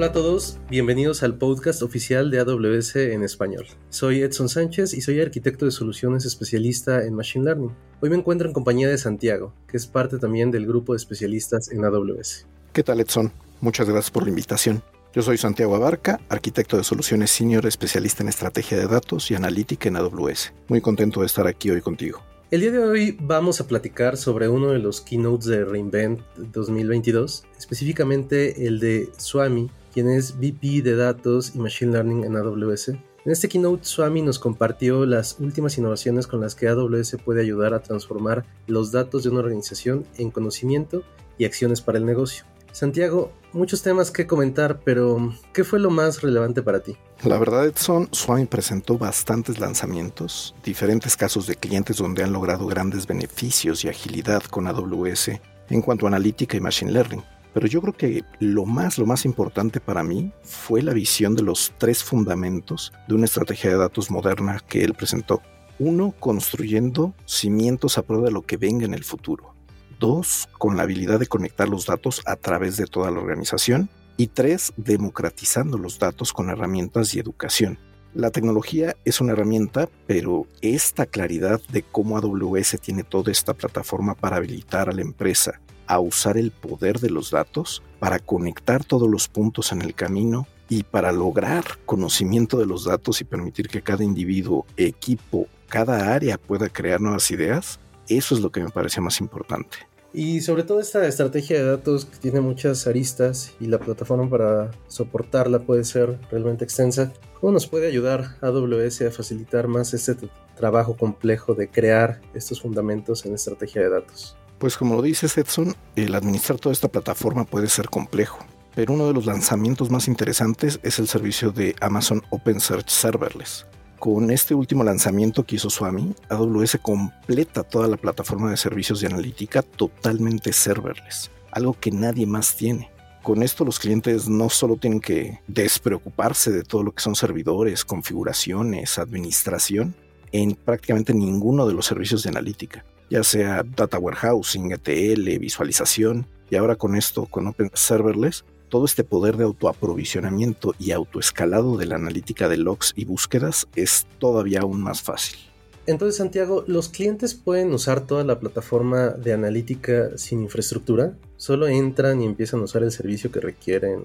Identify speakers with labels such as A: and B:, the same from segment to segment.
A: Hola a todos, bienvenidos al podcast oficial de AWS en español. Soy Edson Sánchez y soy arquitecto de soluciones especialista en Machine Learning. Hoy me encuentro en compañía de Santiago, que es parte también del grupo de especialistas en AWS.
B: ¿Qué tal Edson? Muchas gracias por la invitación. Yo soy Santiago Abarca, arquitecto de soluciones senior especialista en estrategia de datos y analítica en AWS. Muy contento de estar aquí hoy contigo.
A: El día de hoy vamos a platicar sobre uno de los keynotes de Reinvent 2022, específicamente el de Swami, quien es VP de Datos y Machine Learning en AWS. En este keynote, Swami nos compartió las últimas innovaciones con las que AWS puede ayudar a transformar los datos de una organización en conocimiento y acciones para el negocio. Santiago, muchos temas que comentar, pero ¿qué fue lo más relevante para ti?
B: La verdad, Edson, Swami presentó bastantes lanzamientos, diferentes casos de clientes donde han logrado grandes beneficios y agilidad con AWS en cuanto a analítica y machine learning. Pero yo creo que lo más, lo más importante para mí fue la visión de los tres fundamentos de una estrategia de datos moderna que él presentó. Uno, construyendo cimientos a prueba de lo que venga en el futuro. Dos, con la habilidad de conectar los datos a través de toda la organización. Y tres, democratizando los datos con herramientas y educación. La tecnología es una herramienta, pero esta claridad de cómo AWS tiene toda esta plataforma para habilitar a la empresa a usar el poder de los datos para conectar todos los puntos en el camino y para lograr conocimiento de los datos y permitir que cada individuo, equipo, cada área pueda crear nuevas ideas, eso es lo que me parece más importante.
A: Y sobre todo esta estrategia de datos que tiene muchas aristas y la plataforma para soportarla puede ser realmente extensa, ¿cómo nos puede ayudar AWS a facilitar más este trabajo complejo de crear estos fundamentos en estrategia de datos?
B: Pues como lo dice Edson, el administrar toda esta plataforma puede ser complejo, pero uno de los lanzamientos más interesantes es el servicio de Amazon OpenSearch Serverless. Con este último lanzamiento que hizo Swami, AWS completa toda la plataforma de servicios de analítica totalmente serverless, algo que nadie más tiene. Con esto los clientes no solo tienen que despreocuparse de todo lo que son servidores, configuraciones, administración, en prácticamente ninguno de los servicios de analítica, ya sea data warehousing, ETL, visualización, y ahora con esto, con Open Serverless, todo este poder de autoaprovisionamiento y autoescalado de la analítica de logs y búsquedas es todavía aún más fácil.
A: Entonces, Santiago, ¿los clientes pueden usar toda la plataforma de analítica sin infraestructura? ¿Solo entran y empiezan a usar el servicio que requieren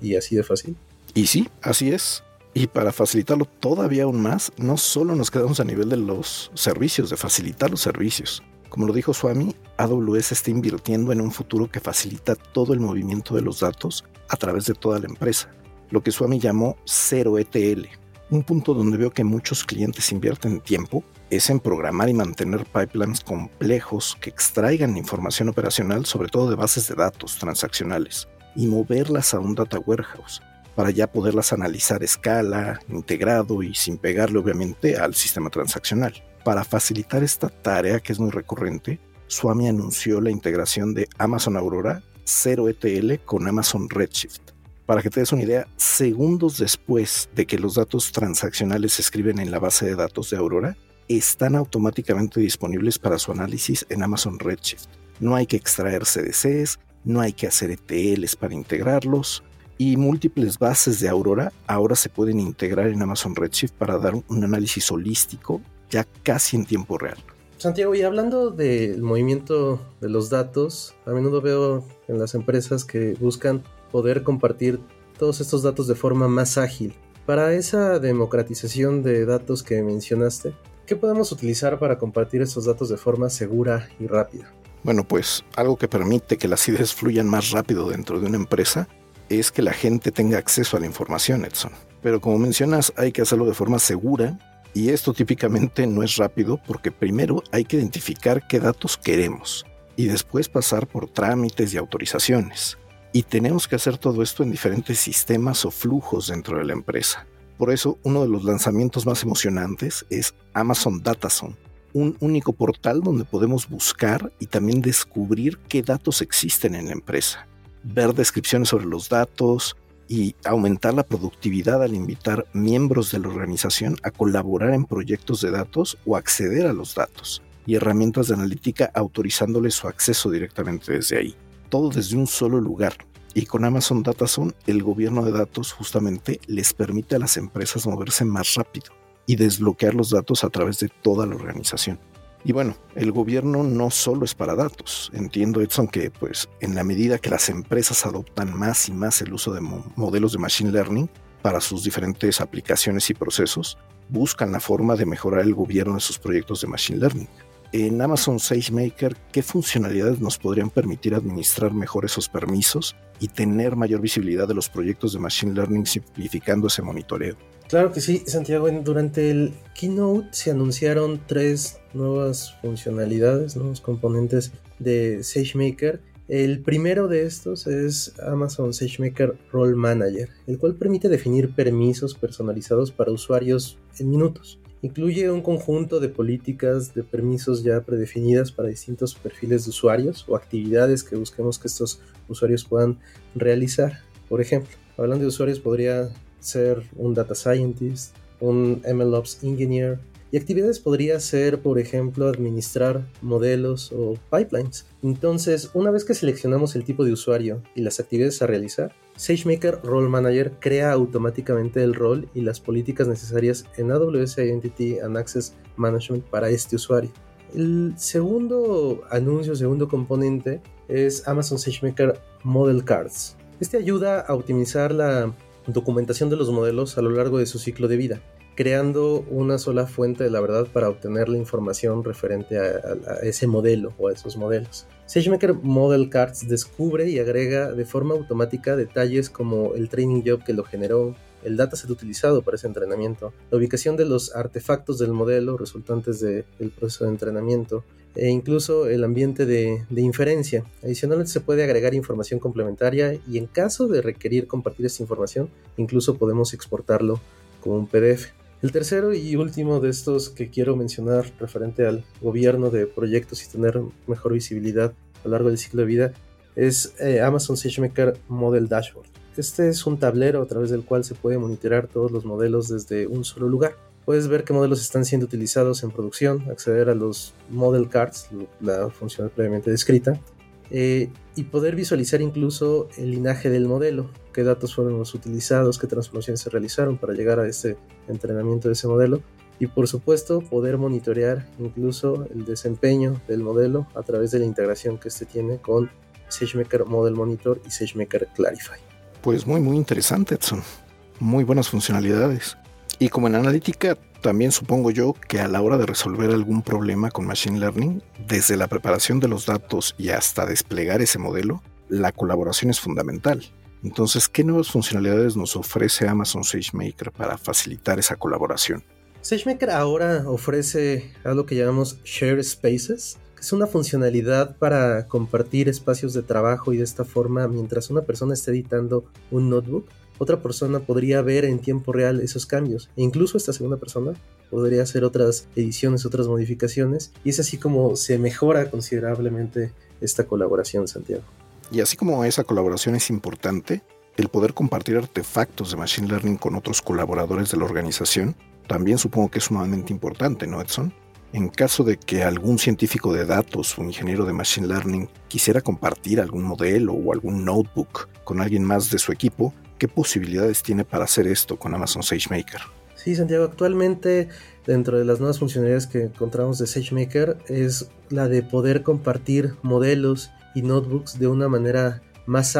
A: y así de fácil?
B: Y sí, así es. Y para facilitarlo todavía aún más, no solo nos quedamos a nivel de los servicios, de facilitar los servicios, como lo dijo Swami, AWS está invirtiendo en un futuro que facilita todo el movimiento de los datos a través de toda la empresa, lo que Swami llamó cero ETL. Un punto donde veo que muchos clientes invierten tiempo es en programar y mantener pipelines complejos que extraigan información operacional, sobre todo de bases de datos transaccionales, y moverlas a un data warehouse para ya poderlas analizar a escala, integrado y sin pegarle obviamente al sistema transaccional. Para facilitar esta tarea que es muy recurrente, Swami anunció la integración de Amazon Aurora 0 ETL con Amazon Redshift. Para que te des una idea, segundos después de que los datos transaccionales se escriben en la base de datos de Aurora, están automáticamente disponibles para su análisis en Amazon Redshift. No hay que extraer CDCs, no hay que hacer ETLs para integrarlos, y múltiples bases de Aurora ahora se pueden integrar en Amazon Redshift para dar un análisis holístico ya casi en tiempo real.
A: Santiago, y hablando del movimiento de los datos, a menudo veo en las empresas que buscan poder compartir todos estos datos de forma más ágil. Para esa democratización de datos que mencionaste, ¿qué podemos utilizar para compartir estos datos de forma segura y rápida?
B: Bueno, pues algo que permite que las ideas fluyan más rápido dentro de una empresa es que la gente tenga acceso a la información, Edson. Pero como mencionas, hay que hacerlo de forma segura y esto típicamente no es rápido porque primero hay que identificar qué datos queremos y después pasar por trámites y autorizaciones. Y tenemos que hacer todo esto en diferentes sistemas o flujos dentro de la empresa. Por eso, uno de los lanzamientos más emocionantes es Amazon Datazone, un único portal donde podemos buscar y también descubrir qué datos existen en la empresa, ver descripciones sobre los datos, y aumentar la productividad al invitar miembros de la organización a colaborar en proyectos de datos o acceder a los datos, y herramientas de analítica autorizándoles su acceso directamente desde ahí. Todo desde un solo lugar. Y con Amazon DataZone, el gobierno de datos justamente les permite a las empresas moverse más rápido y desbloquear los datos a través de toda la organización. Y bueno, el gobierno no solo es para datos. Entiendo, Edson, que pues en la medida que las empresas adoptan más y más el uso de modelos de Machine Learning para sus diferentes aplicaciones y procesos, buscan la forma de mejorar el gobierno de sus proyectos de Machine Learning. En Amazon SageMaker, ¿qué funcionalidades nos podrían permitir administrar mejor esos permisos y tener mayor visibilidad de los proyectos de Machine Learning simplificando ese monitoreo?
A: Claro que sí, Santiago. Durante el keynote se anunciaron tres nuevas funcionalidades, nuevos componentes de SageMaker. El primero de estos es Amazon SageMaker Role Manager, el cual permite definir permisos personalizados para usuarios en minutos. Incluye un conjunto de políticas de permisos ya predefinidas para distintos perfiles de usuarios o actividades que busquemos que estos usuarios puedan realizar. Por ejemplo, hablando de usuarios podría ser un data scientist, un MLOps engineer, y actividades podría ser, por ejemplo, administrar modelos o pipelines. Entonces, una vez que seleccionamos el tipo de usuario y las actividades a realizar, SageMaker Role Manager crea automáticamente el rol y las políticas necesarias en AWS Identity and Access Management para este usuario. El segundo anuncio, segundo componente es Amazon SageMaker Model Cards. Este ayuda a optimizar la documentación de los modelos a lo largo de su ciclo de vida, creando una sola fuente de la verdad para obtener la información referente a, ese modelo o a esos modelos. SageMaker Model Cards descubre y agrega de forma automática detalles como el training job que lo generó, el dataset utilizado para ese entrenamiento, la ubicación de los artefactos del modelo resultantes del proceso de entrenamiento, e incluso el ambiente de, inferencia. Adicionalmente se puede agregar información complementaria y en caso de requerir compartir esta información, incluso podemos exportarlo como un PDF. El tercero y último de estos que quiero mencionar referente al gobierno de proyectos y tener mejor visibilidad a lo largo del ciclo de vida es eh, Amazon SageMaker Model Dashboard. Este es un tablero a través del cual se puede monitorear todos los modelos desde un solo lugar. Puedes ver qué modelos están siendo utilizados en producción, acceder a los model cards, la función previamente descrita, eh, y poder visualizar incluso el linaje del modelo, qué datos fueron los utilizados, qué transformaciones se realizaron para llegar a este entrenamiento de ese modelo, y por supuesto poder monitorear incluso el desempeño del modelo a través de la integración que este tiene con SageMaker Model Monitor y SageMaker Clarify.
B: Pues muy muy interesante Edson, muy buenas funcionalidades. Y como en analítica, también supongo yo que a la hora de resolver algún problema con Machine Learning, desde la preparación de los datos y hasta desplegar ese modelo, la colaboración es fundamental. Entonces, ¿qué nuevas funcionalidades nos ofrece Amazon SageMaker para facilitar esa colaboración?
A: SageMaker ahora ofrece algo que llamamos Share Spaces, que es una funcionalidad para compartir espacios de trabajo y de esta forma, mientras una persona está editando un notebook, otra persona podría ver en tiempo real esos cambios. E incluso esta segunda persona podría hacer otras ediciones, otras modificaciones. Y es así como se mejora considerablemente esta colaboración, Santiago.
B: Y así como esa colaboración es importante, el poder compartir artefactos de Machine Learning con otros colaboradores de la organización también supongo que es sumamente importante, ¿no, Edson? En caso de que algún científico de datos o ingeniero de Machine Learning quisiera compartir algún modelo o algún notebook con alguien más de su equipo, ¿Qué posibilidades tiene para hacer esto con Amazon SageMaker?
A: Sí, Santiago, actualmente dentro de las nuevas funcionalidades que encontramos de SageMaker es la de poder compartir modelos y notebooks de una manera más,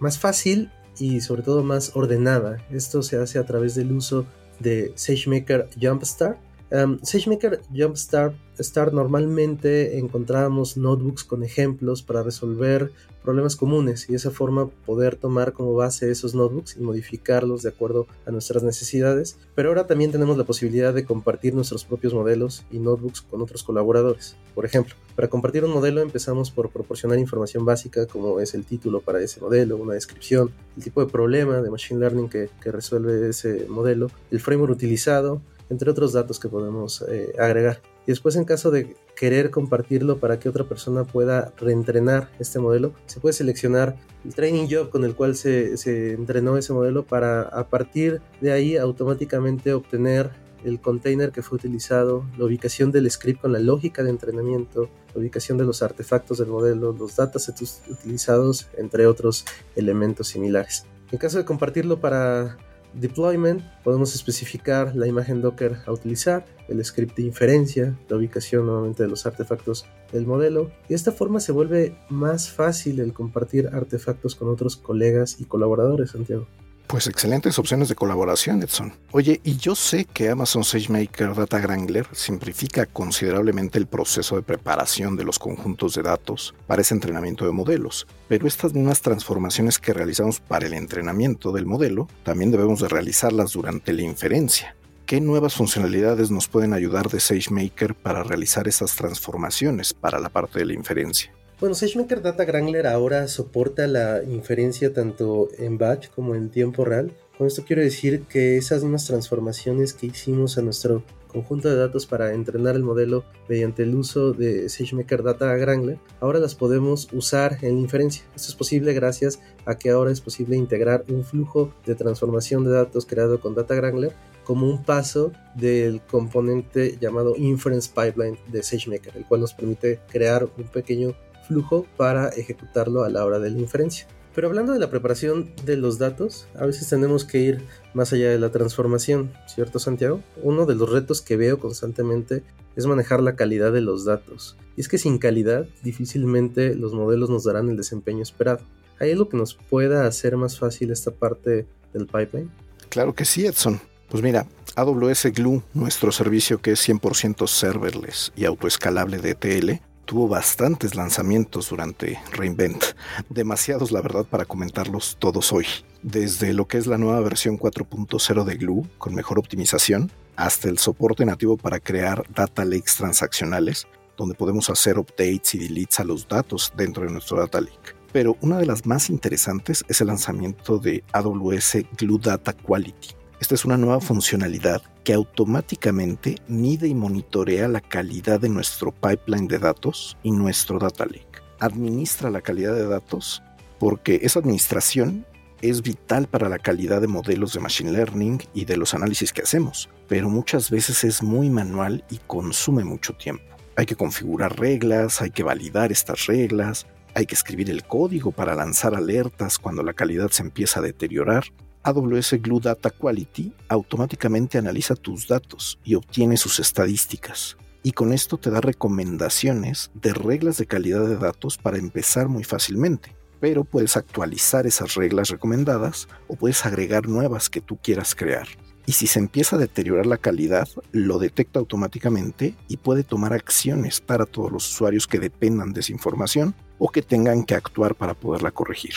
A: más fácil y sobre todo más ordenada. Esto se hace a través del uso de SageMaker Jumpstart. Um, SageMaker Jumpstart Start normalmente encontrábamos notebooks con ejemplos para resolver problemas comunes y de esa forma poder tomar como base esos notebooks y modificarlos de acuerdo a nuestras necesidades. Pero ahora también tenemos la posibilidad de compartir nuestros propios modelos y notebooks con otros colaboradores. Por ejemplo, para compartir un modelo empezamos por proporcionar información básica como es el título para ese modelo, una descripción, el tipo de problema de Machine Learning que, resuelve ese modelo, el framework utilizado, entre otros datos que podemos eh, agregar. Y después en caso de querer compartirlo para que otra persona pueda reentrenar este modelo, se puede seleccionar el training job con el cual se, entrenó ese modelo para a partir de ahí automáticamente obtener el container que fue utilizado, la ubicación del script con la lógica de entrenamiento, la ubicación de los artefactos del modelo, los datasets utilizados, entre otros elementos similares. En caso de compartirlo para deployment, podemos especificar la imagen Docker a utilizar, el script de inferencia, la ubicación nuevamente de los artefactos del modelo, y de esta forma se vuelve más fácil el compartir artefactos con otros colegas y colaboradores, Santiago.
B: Pues excelentes opciones de colaboración, Edson. Oye, y yo sé que Amazon SageMaker Data Wrangler simplifica considerablemente el proceso de preparación de los conjuntos de datos para ese entrenamiento de modelos, pero estas mismas transformaciones que realizamos para el entrenamiento del modelo también debemos de realizarlas durante la inferencia. ¿Qué nuevas funcionalidades nos pueden ayudar de SageMaker para realizar esas transformaciones para la parte de la inferencia?
A: Bueno, SageMaker Data Wrangler ahora soporta la inferencia tanto en batch como en tiempo real. Con esto quiero decir que esas mismas transformaciones que hicimos a nuestro conjunto de datos para entrenar el modelo mediante el uso de SageMaker Data Wrangler, ahora las podemos usar en inferencia. Esto es posible gracias a que ahora es posible integrar un flujo de transformación de datos creado con Data Wrangler como un paso del componente llamado Inference Pipeline de SageMaker, el cual nos permite crear un pequeño flujo para ejecutarlo a la hora de la inferencia. Pero hablando de la preparación de los datos, a veces tenemos que ir más allá de la transformación, ¿cierto Santiago? Uno de los retos que veo constantemente es manejar la calidad de los datos. Y es que sin calidad difícilmente los modelos nos darán el desempeño esperado. ¿Hay algo que nos pueda hacer más fácil esta parte del pipeline?
B: Claro que sí, Edson. Pues mira, AWS Glue, nuestro servicio que es 100% serverless y autoescalable de ETL, tuvo bastantes lanzamientos durante Reinvent, demasiados la verdad para comentarlos todos hoy, desde lo que es la nueva versión 4.0 de Glue con mejor optimización, hasta el soporte nativo para crear data lakes transaccionales, donde podemos hacer updates y deletes a los datos dentro de nuestro data lake. Pero una de las más interesantes es el lanzamiento de AWS Glue Data Quality, esta es una nueva funcionalidad que automáticamente mide y monitorea la calidad de nuestro pipeline de datos y nuestro data lake. Administra la calidad de datos porque esa administración es vital para la calidad de modelos de machine learning y de los análisis que hacemos, pero muchas veces es muy manual y consume mucho tiempo. Hay que configurar reglas, hay que validar estas reglas, hay que escribir el código para lanzar alertas cuando la calidad se empieza a deteriorar AWS Glue Data Quality automáticamente analiza tus datos y obtiene sus estadísticas. Y con esto te da recomendaciones de reglas de calidad de datos para empezar muy fácilmente. Pero puedes actualizar esas reglas recomendadas o puedes agregar nuevas que tú quieras crear. Y si se empieza a deteriorar la calidad, lo detecta automáticamente y puede tomar acciones para todos los usuarios que dependan de esa información o que tengan que actuar para poderla corregir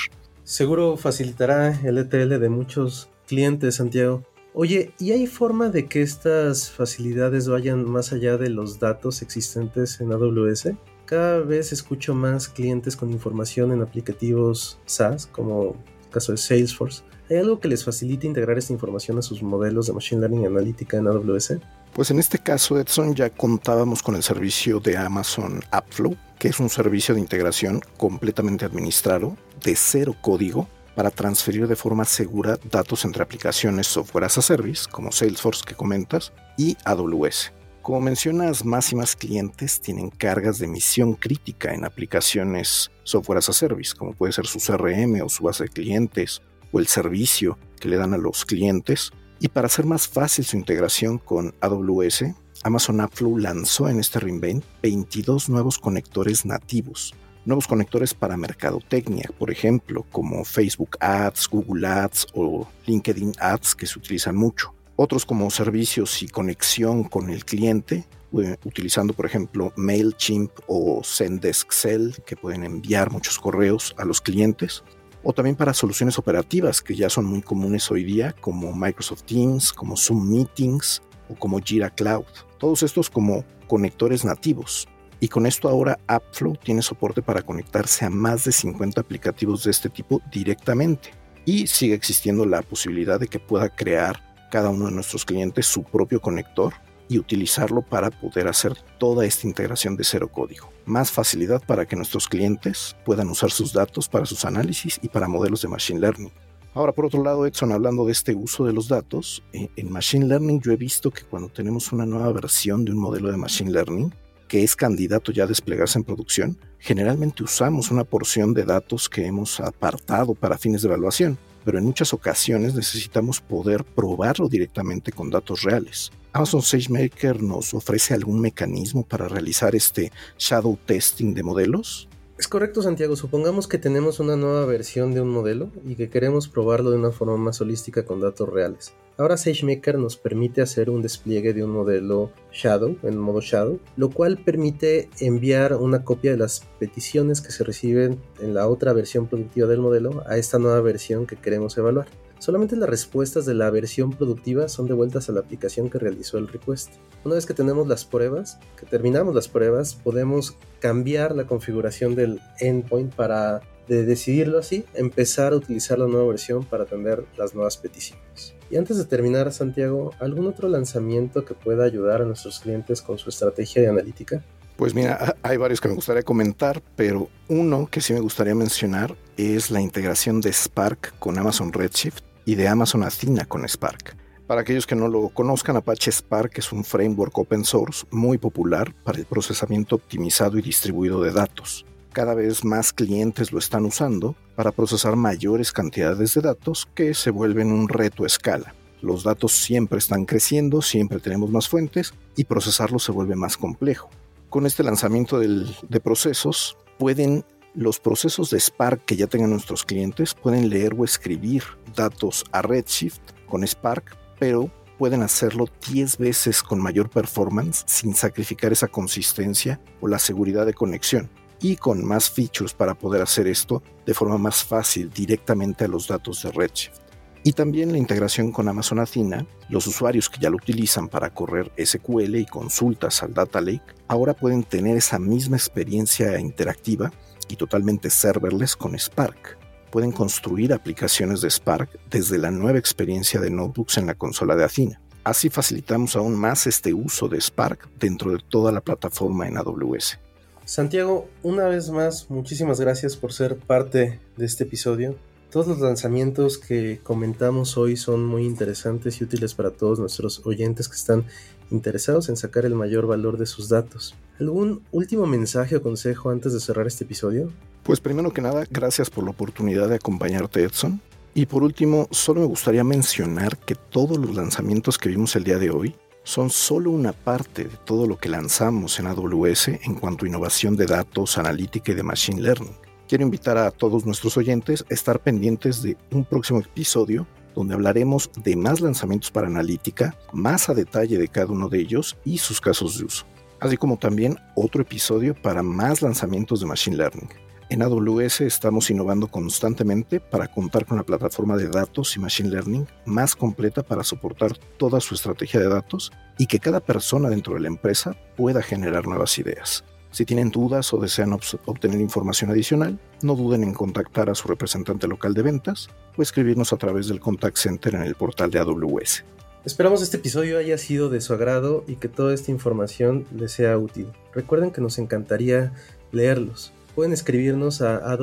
A: seguro facilitará el ETL de muchos clientes, Santiago. Oye, ¿y hay forma de que estas facilidades vayan más allá de los datos existentes en AWS? Cada vez escucho más clientes con información en aplicativos SaaS, como el caso de Salesforce. ¿Hay algo que les facilite integrar esta información a sus modelos de Machine Learning Analítica en AWS?
B: Pues en este caso, Edson, ya contábamos con el servicio de Amazon AppFlow, que es un servicio de integración completamente administrado, de cero código, para transferir de forma segura datos entre aplicaciones software as a service, como Salesforce que comentas, y AWS. Como mencionas, más y más clientes tienen cargas de misión crítica en aplicaciones software as a service, como puede ser su CRM o su base de clientes, o el servicio que le dan a los clientes. Y para hacer más fácil su integración con AWS, Amazon AppFlow lanzó en este reinvent 22 nuevos conectores nativos. Nuevos conectores para mercadotecnia, por ejemplo, como Facebook Ads, Google Ads o LinkedIn Ads que se utilizan mucho. Otros como servicios y conexión con el cliente, eh, utilizando por ejemplo MailChimp o Zendesk Cell, que pueden enviar muchos correos a los clientes. O también para soluciones operativas que ya son muy comunes hoy día, como Microsoft Teams, como Zoom Meetings o como Jira Cloud todos estos como conectores nativos. Y con esto ahora AppFlow tiene soporte para conectarse a más de 50 aplicativos de este tipo directamente. Y sigue existiendo la posibilidad de que pueda crear cada uno de nuestros clientes su propio conector y utilizarlo para poder hacer toda esta integración de cero código. Más facilidad para que nuestros clientes puedan usar sus datos para sus análisis y para modelos de Machine Learning. Ahora, por otro lado, Edson, hablando de este uso de los datos, eh, en Machine Learning yo he visto que cuando tenemos una nueva versión de un modelo de Machine Learning, que es candidato ya a desplegarse en producción, generalmente usamos una porción de datos que hemos apartado para fines de evaluación, pero en muchas ocasiones necesitamos poder probarlo directamente con datos reales. Amazon SageMaker nos ofrece algún mecanismo para realizar este shadow testing de modelos.
A: Es correcto, Santiago. Supongamos que tenemos una nueva versión de un modelo y que queremos probarlo de una forma más holística con datos reales. Ahora SageMaker nos permite hacer un despliegue de un modelo Shadow, en modo Shadow, lo cual permite enviar una copia de las peticiones que se reciben en la otra versión productiva del modelo a esta nueva versión que queremos evaluar. Solamente las respuestas de la versión productiva son devueltas a la aplicación que realizó el request. Una vez que tenemos las pruebas, que terminamos las pruebas, podemos cambiar la configuración del endpoint para, de decidirlo así, empezar a utilizar la nueva versión para atender las nuevas peticiones. Y antes de terminar, Santiago, ¿algún otro lanzamiento que pueda ayudar a nuestros clientes con su estrategia de analítica?
B: Pues mira, hay varios que me gustaría comentar, pero uno que sí me gustaría mencionar es la integración de Spark con Amazon Redshift y de Amazon Athena con Spark. Para aquellos que no lo conozcan, Apache Spark es un framework open source muy popular para el procesamiento optimizado y distribuido de datos. Cada vez más clientes lo están usando para procesar mayores cantidades de datos que se vuelven un reto a escala. Los datos siempre están creciendo, siempre tenemos más fuentes y procesarlos se vuelve más complejo. Con este lanzamiento de procesos, pueden los procesos de Spark que ya tengan nuestros clientes pueden leer o escribir datos a Redshift con Spark, pero pueden hacerlo 10 veces con mayor performance sin sacrificar esa consistencia o la seguridad de conexión y con más features para poder hacer esto de forma más fácil directamente a los datos de Redshift. Y también la integración con Amazon Athena, los usuarios que ya lo utilizan para correr SQL y consultas al Data Lake, ahora pueden tener esa misma experiencia interactiva y totalmente serverless con Spark. Pueden construir aplicaciones de Spark desde la nueva experiencia de notebooks en la consola de Athena. Así facilitamos aún más este uso de Spark dentro de toda la plataforma en AWS.
A: Santiago, una vez más, muchísimas gracias por ser parte de este episodio. Todos los lanzamientos que comentamos hoy son muy interesantes y útiles para todos nuestros oyentes que están interesados en sacar el mayor valor de sus datos. ¿Algún último mensaje o consejo antes de cerrar este episodio?
B: Pues primero que nada, gracias por la oportunidad de acompañarte Edson. Y por último, solo me gustaría mencionar que todos los lanzamientos que vimos el día de hoy son solo una parte de todo lo que lanzamos en AWS en cuanto a innovación de datos, analítica y de machine learning. Quiero invitar a todos nuestros oyentes a estar pendientes de un próximo episodio donde hablaremos de más lanzamientos para analítica, más a detalle de cada uno de ellos y sus casos de uso, así como también otro episodio para más lanzamientos de Machine Learning. En AWS estamos innovando constantemente para contar con la plataforma de datos y Machine Learning más completa para soportar toda su estrategia de datos y que cada persona dentro de la empresa pueda generar nuevas ideas. Si tienen dudas o desean obtener información adicional, no duden en contactar a su representante local de ventas o escribirnos a través del contact center en el portal de AWS.
A: Esperamos este episodio haya sido de su agrado y que toda esta información les sea útil. Recuerden que nos encantaría leerlos. Pueden escribirnos a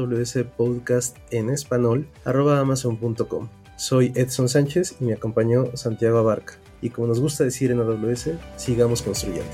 A: Podcast en español amazon.com. Soy Edson Sánchez y me acompañó Santiago Abarca. Y como nos gusta decir en AWS, sigamos construyendo.